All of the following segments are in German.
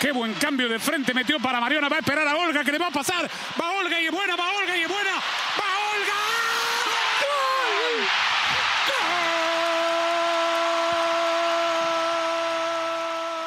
Qué buen cambio de frente metió para Mariona. Va a esperar a Olga que le va a pasar. Va Olga y es buena, va Olga y es buena. Va Olga.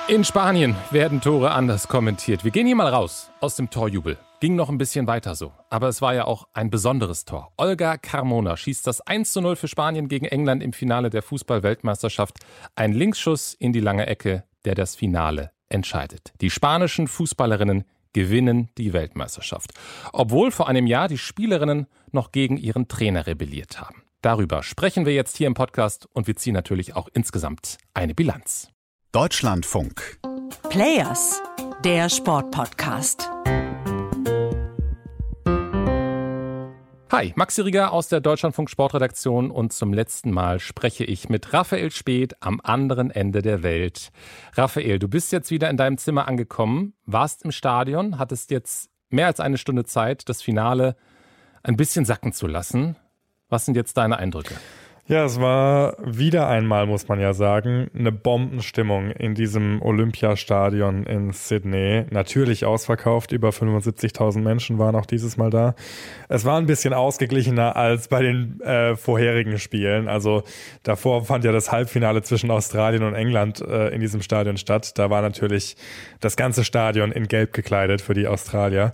In Spanien werden Tore anders kommentiert. Wir gehen hier mal raus aus dem Torjubel. Ging noch ein bisschen weiter so. Aber es war ja auch ein besonderes Tor. Olga Carmona schießt das 1 zu 0 für Spanien gegen England im Finale der Fußball-Weltmeisterschaft. Ein Linksschuss in die lange Ecke, der das Finale entscheidet. Die spanischen Fußballerinnen gewinnen die Weltmeisterschaft. Obwohl vor einem Jahr die Spielerinnen noch gegen ihren Trainer rebelliert haben. Darüber sprechen wir jetzt hier im Podcast und wir ziehen natürlich auch insgesamt eine Bilanz. Deutschlandfunk. Players, der Sportpodcast. Hi, Maxi Rieger aus der Deutschlandfunk Sportredaktion und zum letzten Mal spreche ich mit Raphael Speth am anderen Ende der Welt. Raphael, du bist jetzt wieder in deinem Zimmer angekommen, warst im Stadion, hattest jetzt mehr als eine Stunde Zeit, das Finale ein bisschen sacken zu lassen. Was sind jetzt deine Eindrücke? Ja, es war wieder einmal, muss man ja sagen, eine Bombenstimmung in diesem Olympiastadion in Sydney. Natürlich ausverkauft, über 75.000 Menschen waren auch dieses Mal da. Es war ein bisschen ausgeglichener als bei den äh, vorherigen Spielen. Also davor fand ja das Halbfinale zwischen Australien und England äh, in diesem Stadion statt. Da war natürlich das ganze Stadion in Gelb gekleidet für die Australier.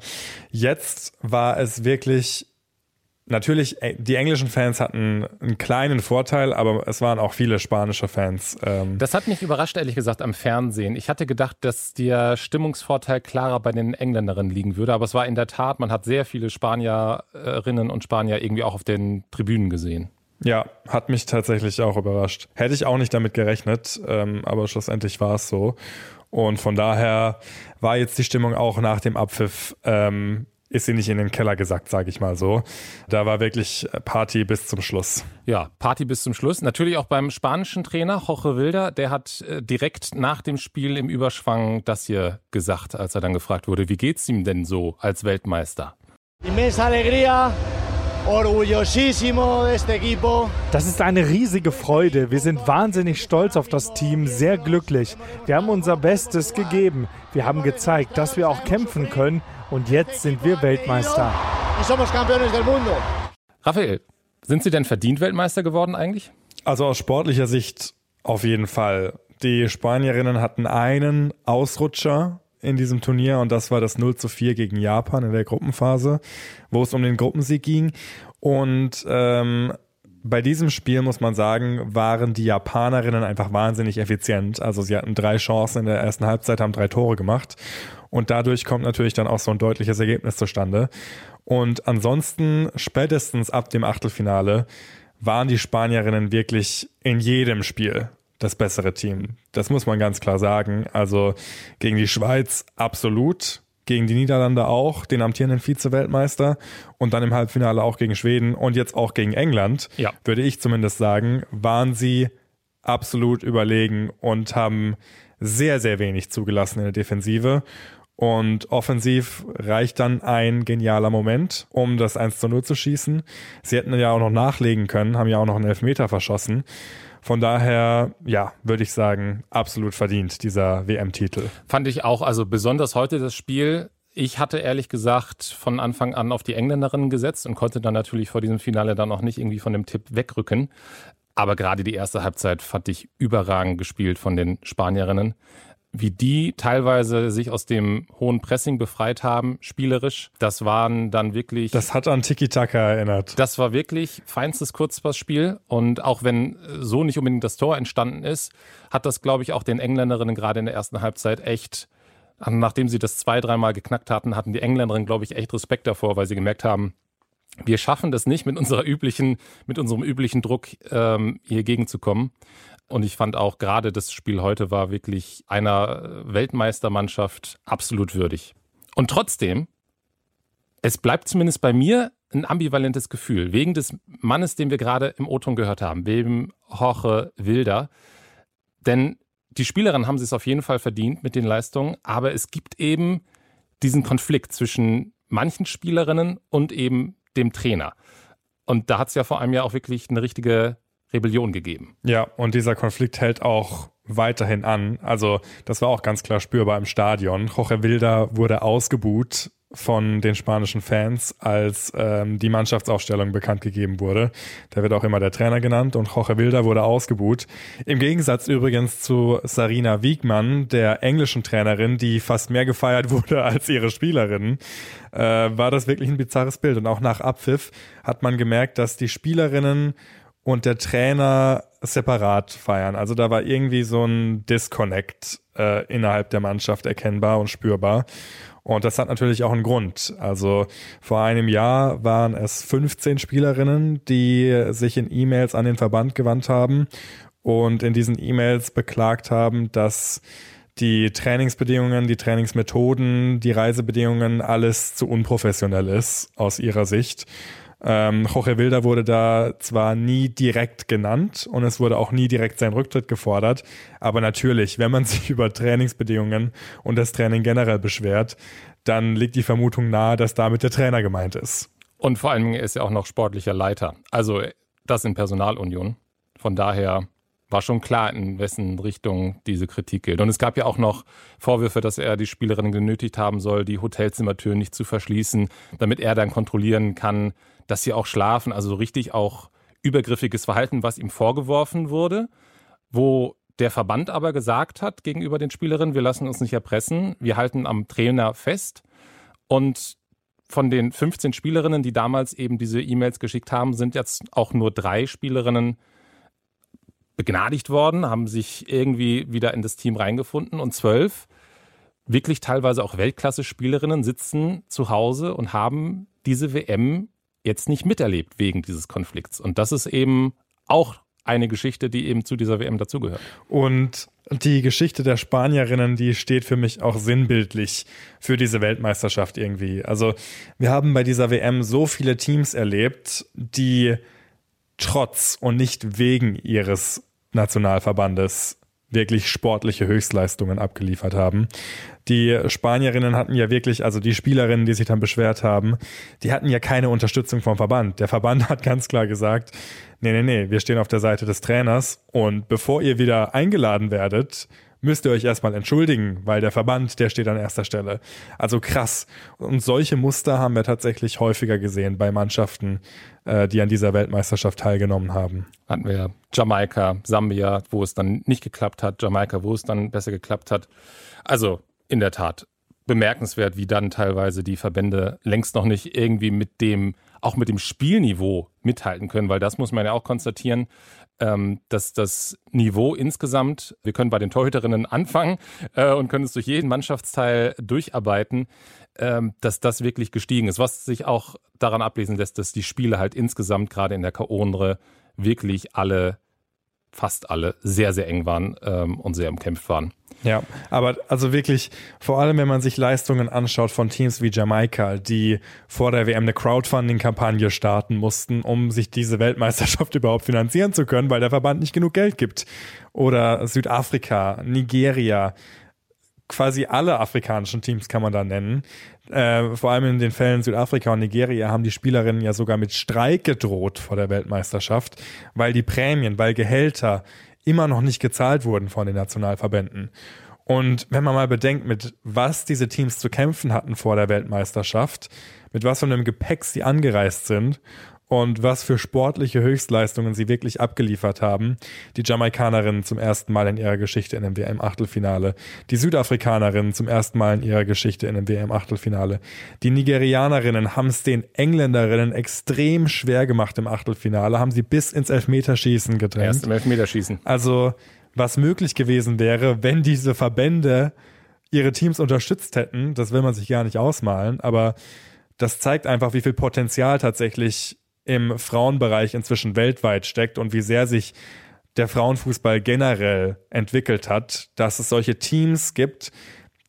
Jetzt war es wirklich Natürlich, äh, die englischen Fans hatten einen kleinen Vorteil, aber es waren auch viele spanische Fans. Ähm. Das hat mich überrascht, ehrlich gesagt, am Fernsehen. Ich hatte gedacht, dass der Stimmungsvorteil klarer bei den Engländerinnen liegen würde, aber es war in der Tat, man hat sehr viele Spanierinnen und Spanier irgendwie auch auf den Tribünen gesehen. Ja, hat mich tatsächlich auch überrascht. Hätte ich auch nicht damit gerechnet, ähm, aber schlussendlich war es so. Und von daher war jetzt die Stimmung auch nach dem Abpfiff ähm, ist sie nicht in den Keller gesackt, sage ich mal so. Da war wirklich Party bis zum Schluss. Ja, Party bis zum Schluss. Natürlich auch beim spanischen Trainer Jorge Wilder, der hat äh, direkt nach dem Spiel im Überschwang das hier gesagt, als er dann gefragt wurde, wie geht's ihm denn so als Weltmeister? Inmensa alegría, orgullosísimo de este equipo. Das ist eine riesige Freude. Wir sind wahnsinnig stolz auf das Team, sehr glücklich. Wir haben unser Bestes gegeben. Wir haben gezeigt, dass wir auch kämpfen können und jetzt sind wir Weltmeister. Raphael, sind Sie denn verdient Weltmeister geworden eigentlich? Also aus sportlicher Sicht auf jeden Fall. Die Spanierinnen hatten einen Ausrutscher in diesem Turnier und das war das 0 zu 4 gegen Japan in der Gruppenphase, wo es um den Gruppensieg ging. Und ähm, bei diesem Spiel muss man sagen, waren die Japanerinnen einfach wahnsinnig effizient. Also sie hatten drei Chancen in der ersten Halbzeit, haben drei Tore gemacht. Und dadurch kommt natürlich dann auch so ein deutliches Ergebnis zustande. Und ansonsten, spätestens ab dem Achtelfinale, waren die Spanierinnen wirklich in jedem Spiel das bessere Team. Das muss man ganz klar sagen. Also gegen die Schweiz absolut gegen die Niederlande auch, den amtierenden Vize-Weltmeister und dann im Halbfinale auch gegen Schweden und jetzt auch gegen England, ja. würde ich zumindest sagen, waren sie absolut überlegen und haben sehr, sehr wenig zugelassen in der Defensive. Und offensiv reicht dann ein genialer Moment, um das 1 zu 0 zu schießen. Sie hätten ja auch noch nachlegen können, haben ja auch noch einen Elfmeter verschossen. Von daher, ja, würde ich sagen, absolut verdient, dieser WM-Titel. Fand ich auch, also besonders heute das Spiel. Ich hatte ehrlich gesagt von Anfang an auf die Engländerinnen gesetzt und konnte dann natürlich vor diesem Finale dann auch nicht irgendwie von dem Tipp wegrücken. Aber gerade die erste Halbzeit fand ich überragend gespielt von den Spanierinnen wie die teilweise sich aus dem hohen Pressing befreit haben, spielerisch. Das waren dann wirklich. Das hat an Tiki-Taka erinnert. Das war wirklich feinstes Kurzpassspiel. Und auch wenn so nicht unbedingt das Tor entstanden ist, hat das, glaube ich, auch den Engländerinnen gerade in der ersten Halbzeit echt, nachdem sie das zwei, dreimal geknackt hatten, hatten die Engländerinnen, glaube ich, echt Respekt davor, weil sie gemerkt haben, wir schaffen das nicht mit unserer üblichen, mit unserem üblichen Druck ähm, hier gegenzukommen. Und ich fand auch gerade das Spiel heute war wirklich einer Weltmeistermannschaft absolut würdig. Und trotzdem, es bleibt zumindest bei mir ein ambivalentes Gefühl, wegen des Mannes, den wir gerade im O-Ton gehört haben, wegen Jorge Wilder. Denn die Spielerinnen haben es auf jeden Fall verdient mit den Leistungen, aber es gibt eben diesen Konflikt zwischen manchen Spielerinnen und eben dem Trainer. Und da hat es ja vor allem ja auch wirklich eine richtige Rebellion gegeben. Ja, und dieser Konflikt hält auch weiterhin an. Also das war auch ganz klar spürbar im Stadion. Jorge Wilder wurde ausgebuht von den spanischen Fans, als ähm, die Mannschaftsaufstellung bekannt gegeben wurde. Der wird auch immer der Trainer genannt und Jorge Wilder wurde ausgebuht. Im Gegensatz übrigens zu Sarina Wiegmann, der englischen Trainerin, die fast mehr gefeiert wurde als ihre Spielerinnen, äh, war das wirklich ein bizarres Bild. Und auch nach Abpfiff hat man gemerkt, dass die Spielerinnen und der Trainer separat feiern. Also da war irgendwie so ein Disconnect äh, innerhalb der Mannschaft erkennbar und spürbar. Und das hat natürlich auch einen Grund. Also vor einem Jahr waren es 15 Spielerinnen, die sich in E-Mails an den Verband gewandt haben und in diesen E-Mails beklagt haben, dass die Trainingsbedingungen, die Trainingsmethoden, die Reisebedingungen alles zu unprofessionell ist aus ihrer Sicht. Ähm, Jorge Wilder wurde da zwar nie direkt genannt und es wurde auch nie direkt sein Rücktritt gefordert, aber natürlich, wenn man sich über Trainingsbedingungen und das Training generell beschwert, dann liegt die Vermutung nahe, dass damit der Trainer gemeint ist. Und vor allem ist er auch noch sportlicher Leiter. Also das in Personalunion. Von daher war schon klar, in wessen Richtung diese Kritik gilt. Und es gab ja auch noch Vorwürfe, dass er die Spielerinnen genötigt haben soll, die Hotelzimmertüren nicht zu verschließen, damit er dann kontrollieren kann, dass sie auch schlafen. Also so richtig auch übergriffiges Verhalten, was ihm vorgeworfen wurde, wo der Verband aber gesagt hat gegenüber den Spielerinnen, wir lassen uns nicht erpressen, wir halten am Trainer fest. Und von den 15 Spielerinnen, die damals eben diese E-Mails geschickt haben, sind jetzt auch nur drei Spielerinnen begnadigt worden, haben sich irgendwie wieder in das Team reingefunden und zwölf wirklich teilweise auch Weltklasse-Spielerinnen sitzen zu Hause und haben diese WM jetzt nicht miterlebt wegen dieses Konflikts. Und das ist eben auch eine Geschichte, die eben zu dieser WM dazugehört. Und die Geschichte der Spanierinnen, die steht für mich auch sinnbildlich für diese Weltmeisterschaft irgendwie. Also wir haben bei dieser WM so viele Teams erlebt, die trotz und nicht wegen ihres Nationalverbandes wirklich sportliche Höchstleistungen abgeliefert haben. Die Spanierinnen hatten ja wirklich, also die Spielerinnen, die sich dann beschwert haben, die hatten ja keine Unterstützung vom Verband. Der Verband hat ganz klar gesagt, nee, nee, nee, wir stehen auf der Seite des Trainers und bevor ihr wieder eingeladen werdet, müsst ihr euch erstmal entschuldigen, weil der Verband, der steht an erster Stelle. Also krass. Und solche Muster haben wir tatsächlich häufiger gesehen bei Mannschaften, äh, die an dieser Weltmeisterschaft teilgenommen haben. Hatten wir Jamaika, Sambia, wo es dann nicht geklappt hat, Jamaika, wo es dann besser geklappt hat. Also in der Tat bemerkenswert, wie dann teilweise die Verbände längst noch nicht irgendwie mit dem, auch mit dem Spielniveau mithalten können, weil das muss man ja auch konstatieren ähm, dass das Niveau insgesamt, wir können bei den Torhüterinnen anfangen äh, und können es durch jeden Mannschaftsteil durcharbeiten, ähm, dass das wirklich gestiegen ist, was sich auch daran ablesen lässt, dass die Spiele halt insgesamt gerade in der K.O.-Runde wirklich alle, fast alle, sehr, sehr eng waren ähm, und sehr umkämpft waren. Ja, aber also wirklich, vor allem wenn man sich Leistungen anschaut von Teams wie Jamaika, die vor der WM eine Crowdfunding-Kampagne starten mussten, um sich diese Weltmeisterschaft überhaupt finanzieren zu können, weil der Verband nicht genug Geld gibt. Oder Südafrika, Nigeria, quasi alle afrikanischen Teams kann man da nennen. Äh, vor allem in den Fällen Südafrika und Nigeria haben die Spielerinnen ja sogar mit Streik gedroht vor der Weltmeisterschaft, weil die Prämien, weil Gehälter immer noch nicht gezahlt wurden von den Nationalverbänden. Und wenn man mal bedenkt, mit was diese Teams zu kämpfen hatten vor der Weltmeisterschaft, mit was von einem Gepäck sie angereist sind und was für sportliche Höchstleistungen sie wirklich abgeliefert haben. Die Jamaikanerinnen zum ersten Mal in ihrer Geschichte in einem WM-Achtelfinale. Die Südafrikanerinnen zum ersten Mal in ihrer Geschichte in einem WM-Achtelfinale. Die Nigerianerinnen haben es den Engländerinnen extrem schwer gemacht im Achtelfinale, haben sie bis ins Elfmeterschießen gedrängt. Erst im Elfmeterschießen. Also, was möglich gewesen wäre, wenn diese Verbände ihre Teams unterstützt hätten, das will man sich gar nicht ausmalen, aber das zeigt einfach, wie viel Potenzial tatsächlich im Frauenbereich inzwischen weltweit steckt und wie sehr sich der Frauenfußball generell entwickelt hat, dass es solche Teams gibt,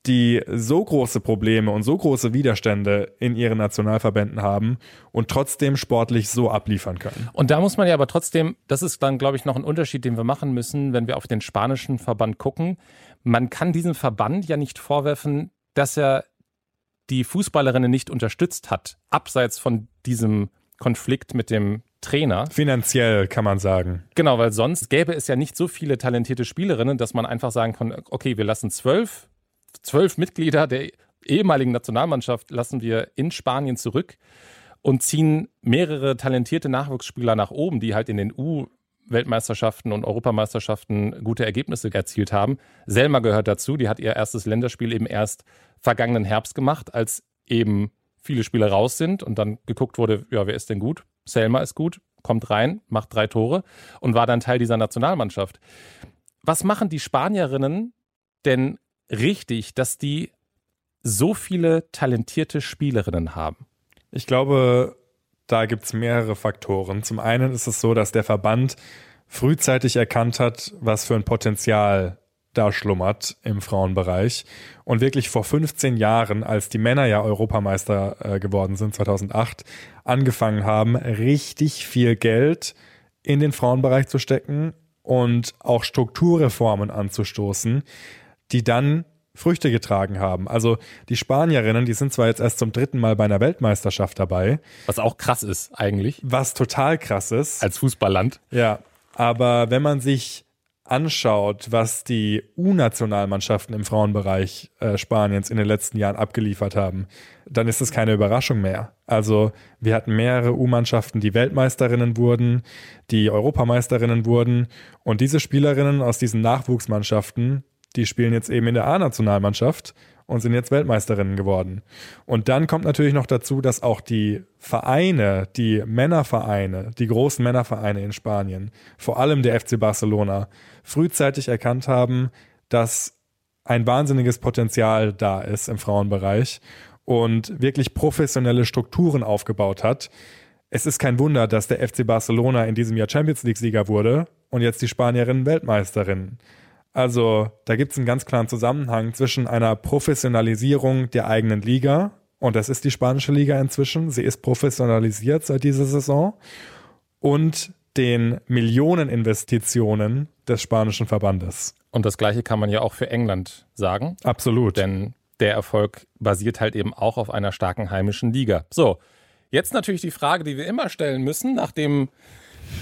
die so große Probleme und so große Widerstände in ihren Nationalverbänden haben und trotzdem sportlich so abliefern können. Und da muss man ja aber trotzdem, das ist dann, glaube ich, noch ein Unterschied, den wir machen müssen, wenn wir auf den spanischen Verband gucken. Man kann diesem Verband ja nicht vorwerfen, dass er die Fußballerinnen nicht unterstützt hat, abseits von diesem Konflikt mit dem Trainer. Finanziell kann man sagen. Genau, weil sonst gäbe es ja nicht so viele talentierte Spielerinnen, dass man einfach sagen kann, okay, wir lassen zwölf, zwölf Mitglieder der ehemaligen Nationalmannschaft lassen wir in Spanien zurück und ziehen mehrere talentierte Nachwuchsspieler nach oben, die halt in den U Weltmeisterschaften und Europameisterschaften gute Ergebnisse erzielt haben. Selma gehört dazu, die hat ihr erstes Länderspiel eben erst vergangenen Herbst gemacht, als eben viele Spieler raus sind und dann geguckt wurde, ja, wer ist denn gut? Selma ist gut, kommt rein, macht drei Tore und war dann Teil dieser Nationalmannschaft. Was machen die Spanierinnen denn richtig, dass die so viele talentierte Spielerinnen haben? Ich glaube, da gibt es mehrere Faktoren. Zum einen ist es so, dass der Verband frühzeitig erkannt hat, was für ein Potenzial da schlummert im Frauenbereich. Und wirklich vor 15 Jahren, als die Männer ja Europameister äh, geworden sind, 2008, angefangen haben, richtig viel Geld in den Frauenbereich zu stecken und auch Strukturreformen anzustoßen, die dann Früchte getragen haben. Also die Spanierinnen, die sind zwar jetzt erst zum dritten Mal bei einer Weltmeisterschaft dabei. Was auch krass ist eigentlich. Was total krass ist. Als Fußballland. Ja, aber wenn man sich anschaut, was die U-Nationalmannschaften im Frauenbereich äh, Spaniens in den letzten Jahren abgeliefert haben, dann ist es keine Überraschung mehr. Also wir hatten mehrere U-Mannschaften, die Weltmeisterinnen wurden, die Europameisterinnen wurden und diese Spielerinnen aus diesen Nachwuchsmannschaften die spielen jetzt eben in der A-Nationalmannschaft und sind jetzt Weltmeisterinnen geworden. Und dann kommt natürlich noch dazu, dass auch die Vereine, die Männervereine, die großen Männervereine in Spanien, vor allem der FC Barcelona, frühzeitig erkannt haben, dass ein wahnsinniges Potenzial da ist im Frauenbereich und wirklich professionelle Strukturen aufgebaut hat. Es ist kein Wunder, dass der FC Barcelona in diesem Jahr Champions League-Sieger wurde und jetzt die Spanierinnen Weltmeisterinnen. Also da gibt es einen ganz klaren Zusammenhang zwischen einer Professionalisierung der eigenen Liga, und das ist die spanische Liga inzwischen, sie ist professionalisiert seit dieser Saison, und den Millioneninvestitionen des spanischen Verbandes. Und das gleiche kann man ja auch für England sagen. Absolut. Denn der Erfolg basiert halt eben auch auf einer starken heimischen Liga. So, jetzt natürlich die Frage, die wir immer stellen müssen, nachdem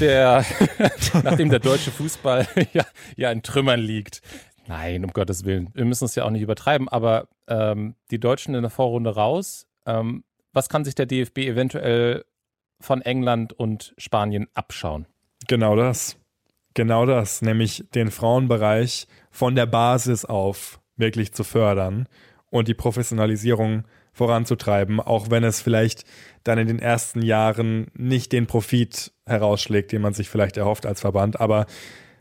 der, nachdem der deutsche Fußball ja, ja in Trümmern liegt. Nein, um Gottes Willen. Wir müssen es ja auch nicht übertreiben, aber ähm, die Deutschen in der Vorrunde raus. Ähm, was kann sich der DFB eventuell von England und Spanien abschauen? Genau das. Genau das, nämlich den Frauenbereich von der Basis auf wirklich zu fördern und die Professionalisierung voranzutreiben, auch wenn es vielleicht dann in den ersten Jahren nicht den Profit herausschlägt, den man sich vielleicht erhofft als Verband. Aber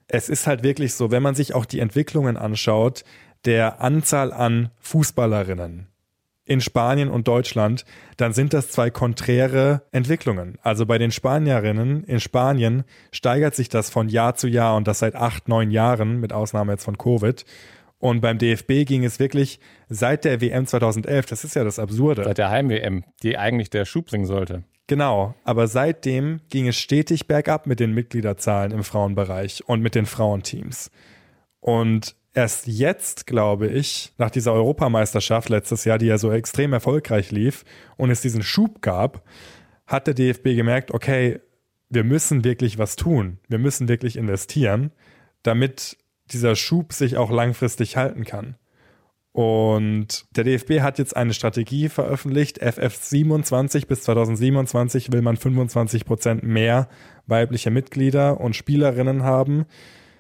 es ist halt wirklich so, wenn man sich auch die Entwicklungen anschaut, der Anzahl an Fußballerinnen in Spanien und Deutschland, dann sind das zwei konträre Entwicklungen. Also bei den Spanierinnen in Spanien steigert sich das von Jahr zu Jahr und das seit acht, neun Jahren, mit Ausnahme jetzt von Covid. Und beim DFB ging es wirklich seit der WM 2011, das ist ja das Absurde. Seit der Heim-WM, die eigentlich der Schub bringen sollte. Genau, aber seitdem ging es stetig bergab mit den Mitgliederzahlen im Frauenbereich und mit den Frauenteams. Und erst jetzt, glaube ich, nach dieser Europameisterschaft letztes Jahr, die ja so extrem erfolgreich lief und es diesen Schub gab, hat der DFB gemerkt, okay, wir müssen wirklich was tun. Wir müssen wirklich investieren, damit dieser Schub sich auch langfristig halten kann. Und der DFB hat jetzt eine Strategie veröffentlicht. FF27 bis 2027 will man 25 Prozent mehr weibliche Mitglieder und Spielerinnen haben.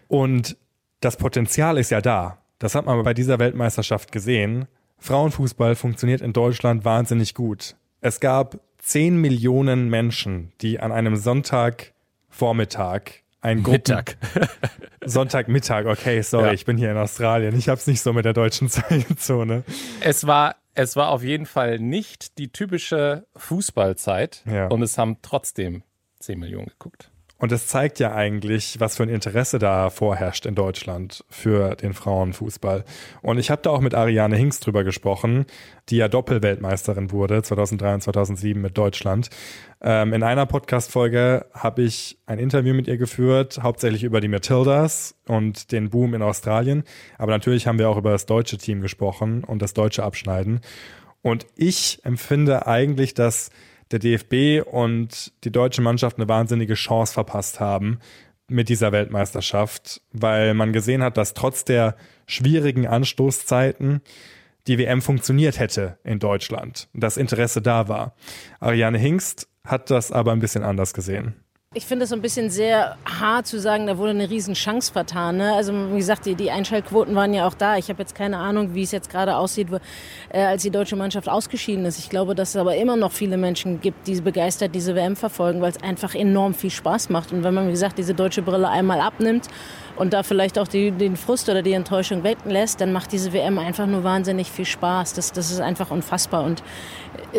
Und das Potenzial ist ja da. Das hat man bei dieser Weltmeisterschaft gesehen. Frauenfußball funktioniert in Deutschland wahnsinnig gut. Es gab 10 Millionen Menschen, die an einem Sonntagvormittag ein Gruppen Mittag. Sonntagmittag, okay, sorry, Ja. ich bin hier in Australien. Ich hab's nicht so mit der deutschen Zeitzone. Es war, es war auf jeden Fall nicht die typische Fußballzeit Ja. und es haben trotzdem 10 Millionen geguckt. Und das zeigt ja eigentlich, was für ein Interesse da vorherrscht in Deutschland für den Frauenfußball. Und ich habe da auch mit Ariane Hinks drüber gesprochen, die ja Doppelweltmeisterin wurde 2003 und 2007 mit Deutschland. Ähm, in einer Podcast-Folge habe ich ein Interview mit ihr geführt, hauptsächlich über die Matildas und den Boom in Australien. Aber natürlich haben wir auch über das deutsche Team gesprochen und das deutsche Abschneiden. Und ich empfinde eigentlich, dass der DFB und die deutsche Mannschaft eine wahnsinnige Chance verpasst haben mit dieser Weltmeisterschaft, weil man gesehen hat, dass trotz der schwierigen Anstoßzeiten die WM funktioniert hätte in Deutschland, das Interesse da war. Ariane Hingst hat das aber ein bisschen anders gesehen. Ich finde es so ein bisschen sehr hart zu sagen, da wurde eine Riesenchance vertan. Ne? Also wie gesagt, die, die Einschaltquoten waren ja auch da. Ich habe jetzt keine Ahnung, wie es jetzt gerade aussieht, äh, als die deutsche Mannschaft ausgeschieden ist. Ich glaube, dass es aber immer noch viele Menschen gibt, die begeistert diese WM verfolgen, weil es einfach enorm viel Spaß macht. Und wenn man, wie gesagt, diese deutsche Brille einmal abnimmt und da vielleicht auch die, den Frust oder die Enttäuschung weglässt, dann macht diese WM einfach nur wahnsinnig viel Spaß. Das, das ist einfach unfassbar. Und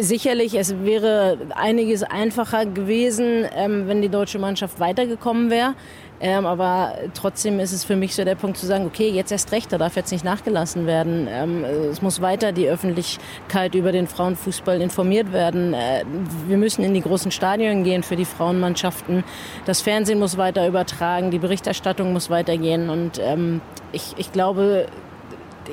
sicherlich, es wäre einiges einfacher gewesen, ähm, wenn die deutsche Mannschaft weitergekommen wäre. Ähm, aber trotzdem ist es für mich so der Punkt zu sagen, okay, jetzt erst recht, da darf jetzt nicht nachgelassen werden. Ähm, es muss weiter die Öffentlichkeit über den Frauenfußball informiert werden. Äh, wir müssen in die großen Stadien gehen für die Frauenmannschaften. Das Fernsehen muss weiter übertragen, die Berichterstattung muss weitergehen. Und ähm, ich, ich glaube,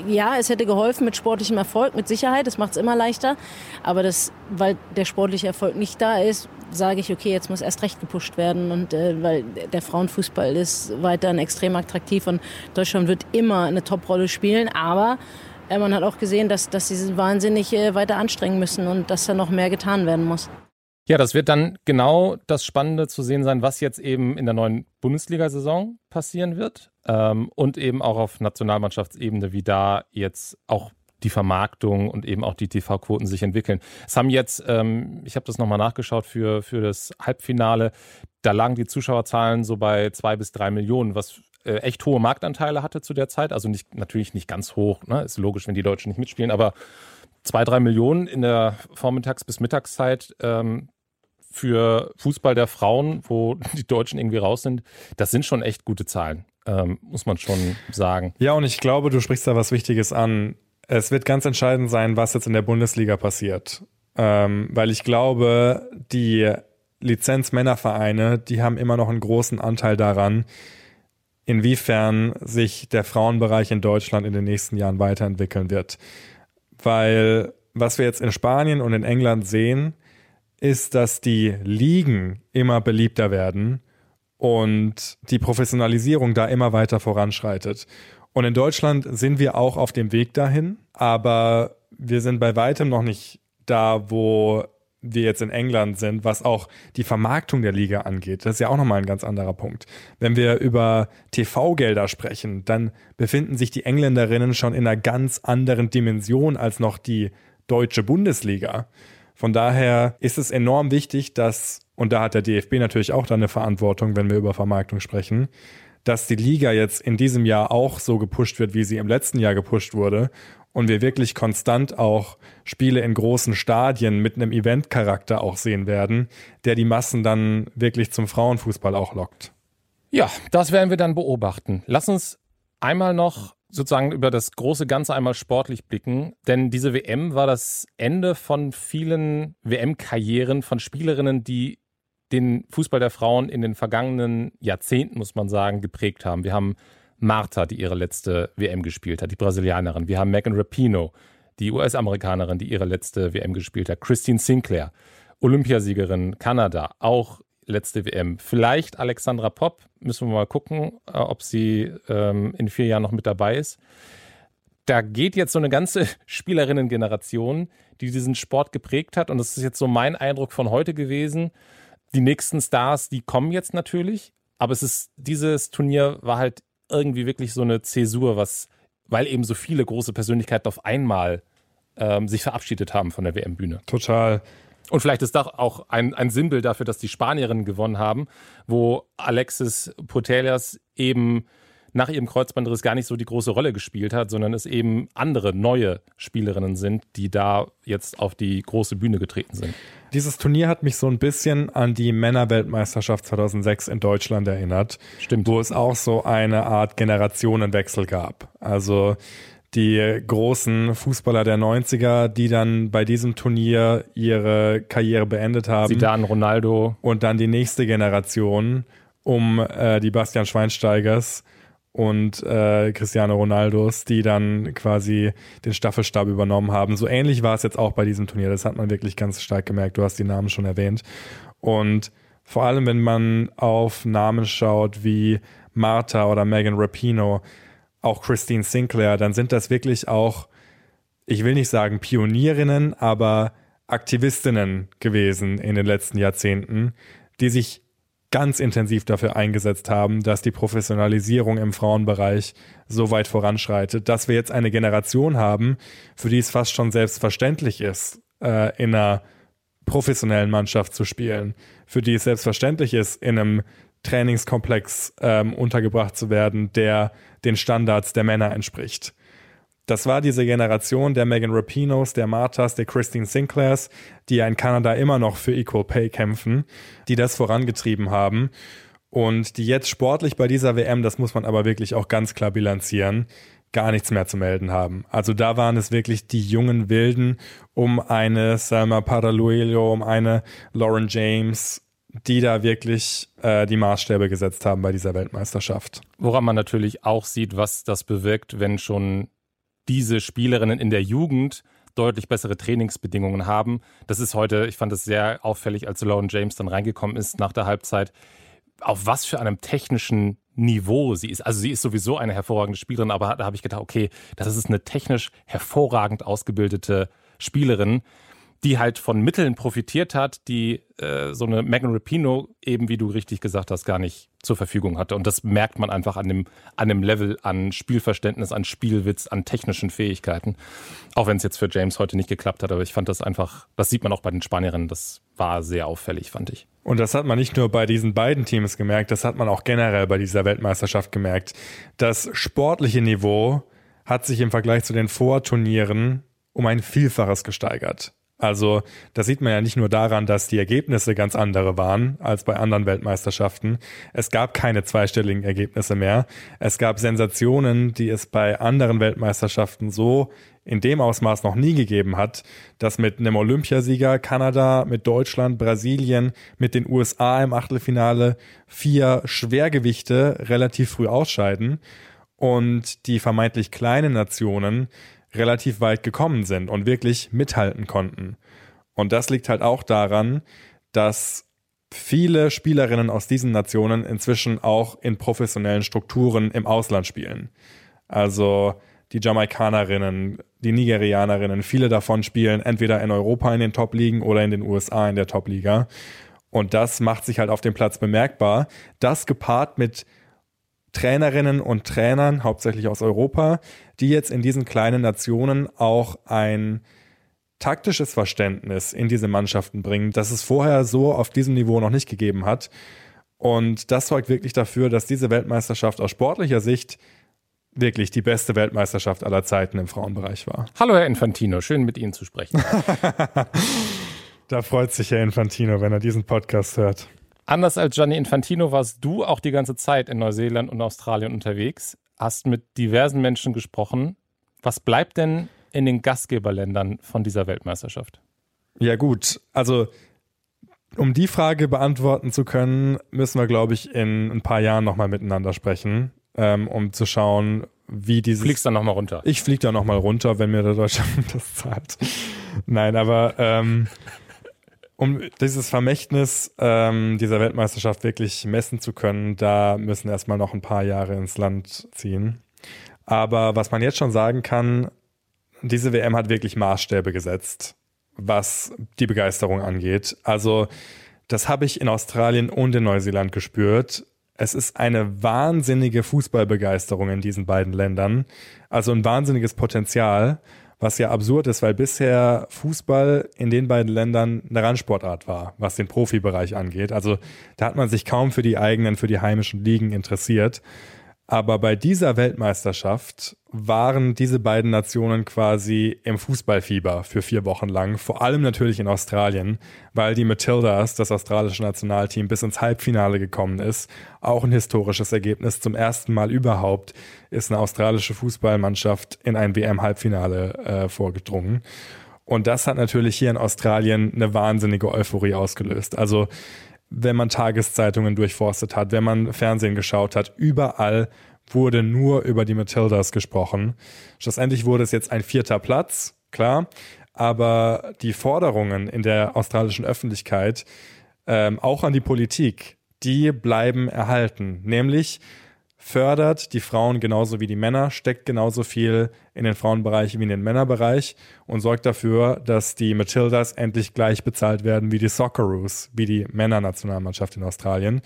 ja, es hätte geholfen mit sportlichem Erfolg, mit Sicherheit, das macht es immer leichter. Aber das, weil der sportliche Erfolg nicht da ist, sage ich, okay, jetzt muss erst recht gepusht werden. Und äh, weil der Frauenfußball ist weiterhin extrem attraktiv und Deutschland wird immer eine Top-Rolle spielen. Aber äh, man hat auch gesehen, dass, dass sie sich wahnsinnig äh, weiter anstrengen müssen und dass da noch mehr getan werden muss. Ja, das wird dann genau das Spannende zu sehen sein, was jetzt eben in der neuen Bundesliga-Saison passieren wird ähm, und eben auch auf Nationalmannschaftsebene, wie da jetzt auch die Vermarktung und eben auch die TV-Quoten sich entwickeln. Es haben jetzt, ähm, ich habe das nochmal nachgeschaut für, für das Halbfinale, da lagen die Zuschauerzahlen so bei zwei bis drei Millionen, was äh, echt hohe Marktanteile hatte zu der Zeit. Also nicht, natürlich nicht ganz hoch, ne? ist logisch, wenn die Deutschen nicht mitspielen, aber zwei, drei Millionen in der Vormittags- bis Mittagszeit ähm, für Fußball der Frauen, wo die Deutschen irgendwie raus sind, das sind schon echt gute Zahlen, ähm, muss man schon sagen. Ja, und ich glaube, du sprichst da was Wichtiges an. Es wird ganz entscheidend sein, was jetzt in der Bundesliga passiert. Ähm, weil ich glaube, die Lizenzmännervereine, die haben immer noch einen großen Anteil daran, inwiefern sich der Frauenbereich in Deutschland in den nächsten Jahren weiterentwickeln wird. Weil was wir jetzt in Spanien und in England sehen, ist, dass die Ligen immer beliebter werden und die Professionalisierung da immer weiter voranschreitet. Und in Deutschland sind wir auch auf dem Weg dahin, aber wir sind bei weitem noch nicht da, wo wir jetzt in England sind, was auch die Vermarktung der Liga angeht. Das ist ja auch nochmal ein ganz anderer Punkt. Wenn wir über TV-Gelder sprechen, dann befinden sich die Engländerinnen schon in einer ganz anderen Dimension als noch die deutsche Bundesliga. Von daher ist es enorm wichtig, dass, und da hat der DFB natürlich auch dann eine Verantwortung, wenn wir über Vermarktung sprechen, dass die Liga jetzt in diesem Jahr auch so gepusht wird, wie sie im letzten Jahr gepusht wurde und wir wirklich konstant auch Spiele in großen Stadien mit einem Eventcharakter auch sehen werden, der die Massen dann wirklich zum Frauenfußball auch lockt. Ja, das werden wir dann beobachten. Lass uns einmal noch sozusagen über das große Ganze einmal sportlich blicken, denn diese WM war das Ende von vielen WM-Karrieren von Spielerinnen, die den Fußball der Frauen in den vergangenen Jahrzehnten, muss man sagen, geprägt haben. Wir haben Marta, die ihre letzte WM gespielt hat, die Brasilianerin. Wir haben Megan Rapino, die US-Amerikanerin, die ihre letzte WM gespielt hat. Christine Sinclair, Olympiasiegerin Kanada, auch letzte WM. Vielleicht Alexandra Popp, müssen wir mal gucken, äh, ob sie ähm, in vier Jahren noch mit dabei ist. Da geht jetzt so eine ganze Spielerinnen-Generation, die diesen Sport geprägt hat. Und das ist jetzt so mein Eindruck von heute gewesen. Die nächsten Stars, die kommen jetzt natürlich. Aber es ist, dieses Turnier war halt irgendwie wirklich so eine Zäsur, was, weil eben so viele große Persönlichkeiten auf einmal ähm, sich verabschiedet haben von der WM-Bühne. Total. Und vielleicht ist das auch ein, ein Sinnbild dafür, dass die Spanierinnen gewonnen haben, wo Alexis Putellas eben nach ihrem Kreuzbandriss gar nicht so die große Rolle gespielt hat, sondern es eben andere neue Spielerinnen sind, die da jetzt auf die große Bühne getreten sind. Dieses Turnier hat mich so ein bisschen an die Männerweltmeisterschaft 2006 in Deutschland erinnert. Stimmt. Wo es auch so eine Art Generationenwechsel gab. Also die großen Fußballer der 90er, die dann bei diesem Turnier ihre Karriere beendet haben. Zidane, Ronaldo. Und dann die nächste Generation um äh, die Bastian Schweinsteigers und äh, Cristiano Ronaldos, die dann quasi den Staffelstab übernommen haben. So ähnlich war es jetzt auch bei diesem Turnier. Das hat man wirklich ganz stark gemerkt. Du hast die Namen schon erwähnt. Und vor allem, wenn man auf Namen schaut wie Martha oder Megan Rapino, auch Christine Sinclair, dann sind das wirklich auch, ich will nicht sagen Pionierinnen, aber Aktivistinnen gewesen in den letzten Jahrzehnten, die sich ganz intensiv dafür eingesetzt haben, dass die Professionalisierung im Frauenbereich so weit voranschreitet, dass wir jetzt eine Generation haben, für die es fast schon selbstverständlich ist, äh, in einer professionellen Mannschaft zu spielen, für die es selbstverständlich ist, in einem Trainingskomplex ähm, untergebracht zu werden, der den Standards der Männer entspricht. Das war diese Generation der Megan Rapinos, der Marthas, der Christine Sinclairs, die ja in Kanada immer noch für Equal Pay kämpfen, die das vorangetrieben haben und die jetzt sportlich bei dieser WM, das muss man aber wirklich auch ganz klar bilanzieren, gar nichts mehr zu melden haben. Also da waren es wirklich die jungen Wilden um eine Salma Paraluelo, um eine Lauren James, die da wirklich äh, die Maßstäbe gesetzt haben bei dieser Weltmeisterschaft. Woran man natürlich auch sieht, was das bewirkt, wenn schon diese Spielerinnen in der Jugend deutlich bessere Trainingsbedingungen haben. Das ist heute, ich fand es sehr auffällig, als Lauren James dann reingekommen ist nach der Halbzeit, auf was für einem technischen Niveau sie ist. Also sie ist sowieso eine hervorragende Spielerin, aber da habe ich gedacht, okay, das ist eine technisch hervorragend ausgebildete Spielerin die halt von Mitteln profitiert hat, die äh, so eine Megan Rapino eben, wie du richtig gesagt hast, gar nicht zur Verfügung hatte. Und das merkt man einfach an dem, an dem Level an Spielverständnis, an Spielwitz, an technischen Fähigkeiten. Auch wenn es jetzt für James heute nicht geklappt hat, aber ich fand das einfach, das sieht man auch bei den Spanierinnen, das war sehr auffällig, fand ich. Und das hat man nicht nur bei diesen beiden Teams gemerkt, das hat man auch generell bei dieser Weltmeisterschaft gemerkt. Das sportliche Niveau hat sich im Vergleich zu den Vorturnieren um ein Vielfaches gesteigert. Also das sieht man ja nicht nur daran, dass die Ergebnisse ganz andere waren als bei anderen Weltmeisterschaften. Es gab keine zweistelligen Ergebnisse mehr. Es gab Sensationen, die es bei anderen Weltmeisterschaften so in dem Ausmaß noch nie gegeben hat, dass mit einem Olympiasieger Kanada, mit Deutschland, Brasilien, mit den USA im Achtelfinale vier Schwergewichte relativ früh ausscheiden und die vermeintlich kleinen Nationen relativ weit gekommen sind und wirklich mithalten konnten. Und das liegt halt auch daran, dass viele Spielerinnen aus diesen Nationen inzwischen auch in professionellen Strukturen im Ausland spielen. Also die Jamaikanerinnen, die Nigerianerinnen, viele davon spielen entweder in Europa in den Top-Ligen oder in den USA in der Top-Liga. Und das macht sich halt auf dem Platz bemerkbar. Das gepaart mit Trainerinnen und Trainern, hauptsächlich aus Europa, die jetzt in diesen kleinen Nationen auch ein taktisches Verständnis in diese Mannschaften bringen, das es vorher so auf diesem Niveau noch nicht gegeben hat. Und das sorgt wirklich dafür, dass diese Weltmeisterschaft aus sportlicher Sicht wirklich die beste Weltmeisterschaft aller Zeiten im Frauenbereich war. Hallo Herr Infantino, schön mit Ihnen zu sprechen. da freut sich Herr Infantino, wenn er diesen Podcast hört. Anders als Gianni Infantino warst du auch die ganze Zeit in Neuseeland und Australien unterwegs, hast mit diversen Menschen gesprochen. Was bleibt denn in den Gastgeberländern von dieser Weltmeisterschaft? Ja gut, also um die Frage beantworten zu können, müssen wir, glaube ich, in ein paar Jahren nochmal miteinander sprechen, ähm, um zu schauen, wie dieses... Fliegst dann nochmal runter? Ich fliege dann nochmal runter, wenn mir der Deutschland das zahlt. Nein, aber... Ähm, um dieses Vermächtnis ähm, dieser Weltmeisterschaft wirklich messen zu können, da müssen erstmal noch ein paar Jahre ins Land ziehen. Aber was man jetzt schon sagen kann, diese WM hat wirklich Maßstäbe gesetzt, was die Begeisterung angeht. Also das habe ich in Australien und in Neuseeland gespürt. Es ist eine wahnsinnige Fußballbegeisterung in diesen beiden Ländern. Also ein wahnsinniges Potenzial was ja absurd ist, weil bisher Fußball in den beiden Ländern eine Randsportart war, was den Profibereich angeht. Also da hat man sich kaum für die eigenen, für die heimischen Ligen interessiert. Aber bei dieser Weltmeisterschaft waren diese beiden Nationen quasi im Fußballfieber für vier Wochen lang. Vor allem natürlich in Australien, weil die Matildas, das australische Nationalteam, bis ins Halbfinale gekommen ist. Auch ein historisches Ergebnis. Zum ersten Mal überhaupt ist eine australische Fußballmannschaft in ein WM-Halbfinale äh, vorgedrungen. Und das hat natürlich hier in Australien eine wahnsinnige Euphorie ausgelöst. Also wenn man Tageszeitungen durchforstet hat, wenn man Fernsehen geschaut hat, überall wurde nur über die Matildas gesprochen. Schlussendlich wurde es jetzt ein vierter Platz, klar, aber die Forderungen in der australischen Öffentlichkeit, ähm, auch an die Politik, die bleiben erhalten. Nämlich fördert die Frauen genauso wie die Männer, steckt genauso viel in den Frauenbereich wie in den Männerbereich und sorgt dafür, dass die Matildas endlich gleich bezahlt werden wie die Socceroos, wie die Männernationalmannschaft in Australien.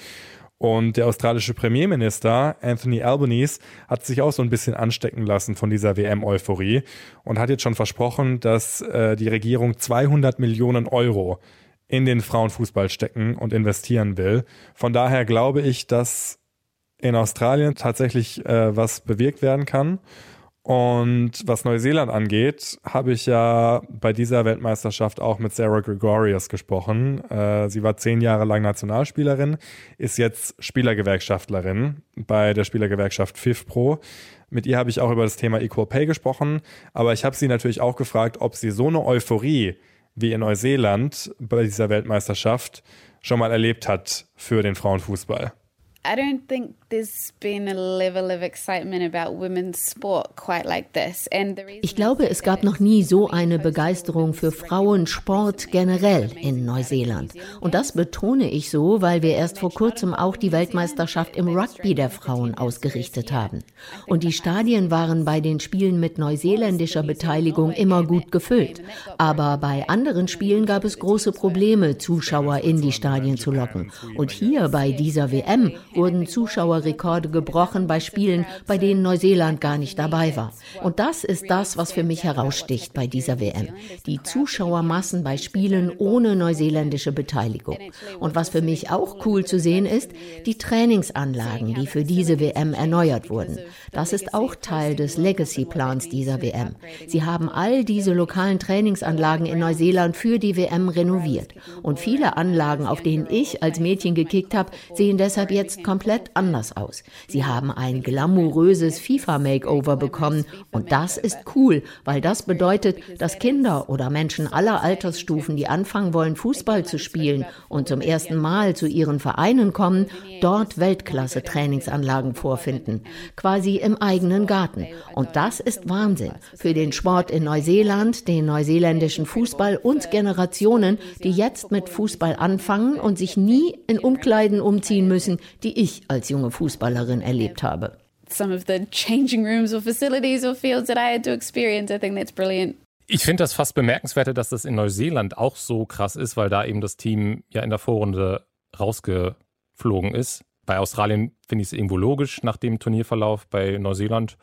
Und der australische Premierminister Anthony Albanese hat sich auch so ein bisschen anstecken lassen von dieser WM-Euphorie und hat jetzt schon versprochen, dass äh, die Regierung 200 Millionen Euro in den Frauenfußball stecken und investieren will. Von daher glaube ich, dass in Australien tatsächlich äh, was bewirkt werden kann. Und was Neuseeland angeht, habe ich ja bei dieser Weltmeisterschaft auch mit Sarah Gregorius gesprochen. Äh, sie war zehn Jahre lang Nationalspielerin, ist jetzt Spielergewerkschaftlerin bei der Spielergewerkschaft FIFPro. Mit ihr habe ich auch über das Thema Equal Pay gesprochen, aber ich habe sie natürlich auch gefragt, ob sie so eine Euphorie wie in Neuseeland bei dieser Weltmeisterschaft schon mal erlebt hat für den Frauenfußball. I don't think Ich glaube, es gab noch nie so eine Begeisterung für Frauensport generell in Neuseeland. Und das betone ich so, weil wir erst vor kurzem auch die Weltmeisterschaft im Rugby der Frauen ausgerichtet haben. Und die Stadien waren bei den Spielen mit neuseeländischer Beteiligung immer gut gefüllt. Aber bei anderen Spielen gab es große Probleme, Zuschauer in die Stadien zu locken. Und hier bei dieser WM wurden Zuschauerrekorde gebrochen bei Spielen, bei denen Neuseeland gar nicht dabei war. Und das ist das, was für mich heraussticht bei dieser WM. Die Zuschauermassen bei Spielen ohne neuseeländische Beteiligung. Und was für mich auch cool zu sehen ist, die Trainingsanlagen, die für diese WM erneuert wurden. Das ist auch Teil des Legacy-Plans dieser WM. Sie haben all diese lokalen Trainingsanlagen in Neuseeland für die WM renoviert. Und viele Anlagen, auf denen ich als Mädchen gekickt habe, sehen deshalb jetzt komplett anders aus. Sie haben ein glamouröses FIFA-Makeover bekommen und das ist cool, weil das bedeutet, dass Kinder oder Menschen aller Altersstufen, die anfangen wollen, Fußball zu spielen und zum ersten Mal zu ihren Vereinen kommen, dort Weltklasse-Trainingsanlagen vorfinden, quasi im eigenen Garten. Und das ist Wahnsinn für den Sport in Neuseeland, den neuseeländischen Fußball und Generationen, die jetzt mit Fußball anfangen und sich nie in Umkleiden umziehen müssen, die ich als junge Fußballerin erlebt habe. Ich finde das fast bemerkenswerter, dass das in Neuseeland auch so krass ist, weil da eben das Team ja in der Vorrunde rausgeflogen ist. Bei Australien finde ich es irgendwo logisch nach dem Turnierverlauf. Bei Neuseeland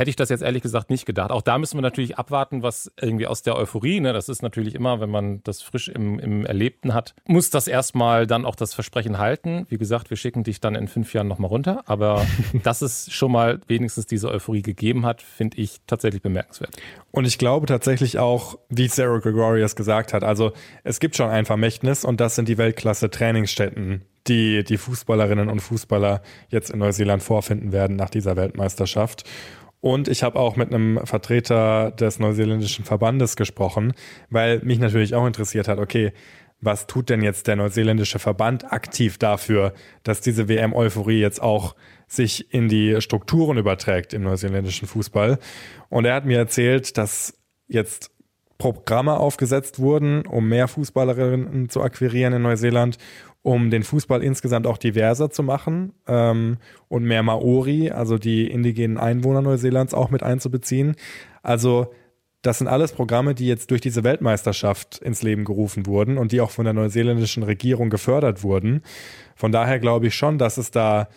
hätte ich das jetzt ehrlich gesagt nicht gedacht. Auch da müssen wir natürlich abwarten, was irgendwie aus der Euphorie, ne, das ist natürlich immer, wenn man das frisch im, im Erlebten hat, muss das erstmal dann auch das Versprechen halten. Wie gesagt, wir schicken dich dann in fünf Jahren nochmal runter. Aber dass es schon mal wenigstens diese Euphorie gegeben hat, finde ich tatsächlich bemerkenswert. Und ich glaube tatsächlich auch, wie Sarah Gregorius gesagt hat, also es gibt schon ein Vermächtnis und das sind die Weltklasse-Trainingsstätten, die die Fußballerinnen und Fußballer jetzt in Neuseeland vorfinden werden nach dieser Weltmeisterschaft. Und ich habe auch mit einem Vertreter des neuseeländischen Verbandes gesprochen, weil mich natürlich auch interessiert hat, okay, was tut denn jetzt der neuseeländische Verband aktiv dafür, dass diese WM-Euphorie jetzt auch sich in die Strukturen überträgt im neuseeländischen Fußball? Und er hat mir erzählt, dass jetzt Programme aufgesetzt wurden, um mehr Fußballerinnen zu akquirieren in Neuseeland um den Fußball insgesamt auch diverser zu machen ähm, und mehr Maori, also die indigenen Einwohner Neuseelands, auch mit einzubeziehen. Also das sind alles Programme, die jetzt durch diese Weltmeisterschaft ins Leben gerufen wurden und die auch von der neuseeländischen Regierung gefördert wurden. Von daher glaube ich schon, dass es da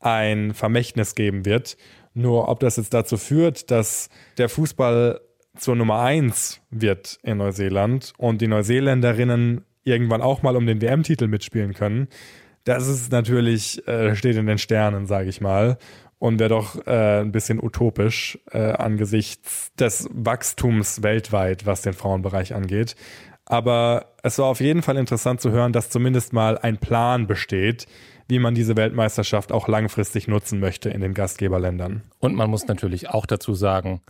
ein Vermächtnis geben wird. Nur ob das jetzt dazu führt, dass der Fußball zur Nummer eins wird in Neuseeland und die Neuseeländerinnen irgendwann auch mal um den WM-Titel mitspielen können. Das ist natürlich, äh, steht in den Sternen, sage ich mal. Und wäre doch äh, ein bisschen utopisch äh, angesichts des Wachstums weltweit, was den Frauenbereich angeht. Aber es war auf jeden Fall interessant zu hören, dass zumindest mal ein Plan besteht, wie man diese Weltmeisterschaft auch langfristig nutzen möchte in den Gastgeberländern. Und man muss natürlich auch dazu sagen,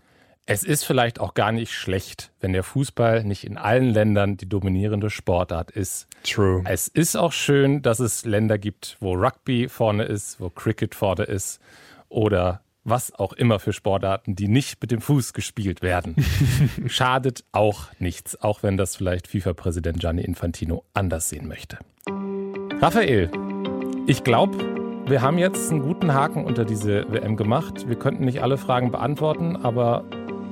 es ist vielleicht auch gar nicht schlecht, wenn der Fußball nicht in allen Ländern die dominierende Sportart ist. True. Es ist auch schön, dass es Länder gibt, wo Rugby vorne ist, wo Cricket vorne ist oder was auch immer für Sportarten, die nicht mit dem Fuß gespielt werden. Schadet auch nichts, auch wenn das vielleicht FIFA-Präsident Gianni Infantino anders sehen möchte. Raphael, ich glaube, wir haben jetzt einen guten Haken unter diese WM gemacht. Wir könnten nicht alle Fragen beantworten, aber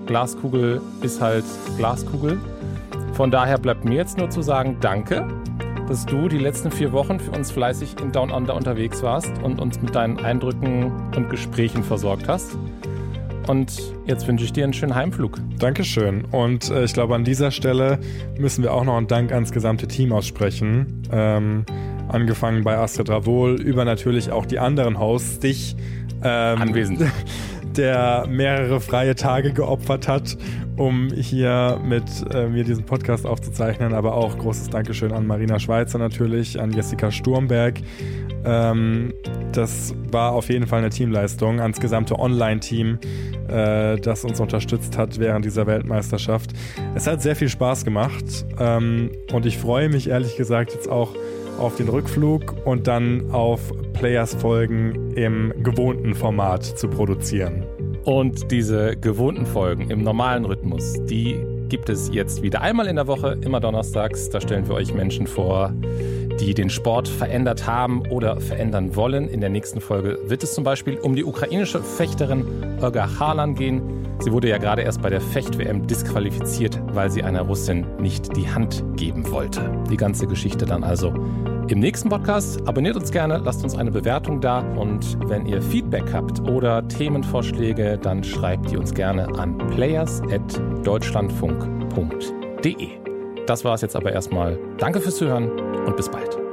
Glaskugel ist halt Glaskugel. Von daher bleibt mir jetzt nur zu sagen, danke, dass du die letzten vier Wochen für uns fleißig in Down Under unterwegs warst und uns mit deinen Eindrücken und Gesprächen versorgt hast. Und jetzt wünsche ich dir einen schönen Heimflug. Dankeschön. Und äh, ich glaube, an dieser Stelle müssen wir auch noch einen Dank ans gesamte Team aussprechen. Ähm, angefangen bei Astrid Ravol, über natürlich auch die anderen Hosts, dich. Ähm, Anwesend. Der mehrere freie Tage geopfert hat, um hier mit äh, mir diesen Podcast aufzuzeichnen. Aber auch großes Dankeschön an Marina Schweizer natürlich, an Jessica Sturmberg. Ähm, das war auf jeden Fall eine Teamleistung ans gesamte Online-Team, äh, das uns unterstützt hat während dieser Weltmeisterschaft. Es hat sehr viel Spaß gemacht ähm, und ich freue mich ehrlich gesagt jetzt auch auf den Rückflug und dann auf Players-Folgen im gewohnten Format zu produzieren. Und diese gewohnten Folgen im normalen Rhythmus, die gibt es jetzt wieder einmal in der Woche, immer donnerstags. Da stellen wir euch Menschen vor, die den Sport verändert haben oder verändern wollen. In der nächsten Folge wird es zum Beispiel um die ukrainische Fechterin Olga Harlan gehen. Sie wurde ja gerade erst bei der Fecht-WM disqualifiziert, weil sie einer Russin nicht die Hand geben wollte. Die ganze Geschichte dann also im nächsten Podcast. Abonniert uns gerne, lasst uns eine Bewertung da und wenn ihr Feedback habt oder Themenvorschläge, dann schreibt die uns gerne an players.deutschlandfunk.de. Das war es jetzt aber erstmal. Danke fürs Zuhören und bis bald.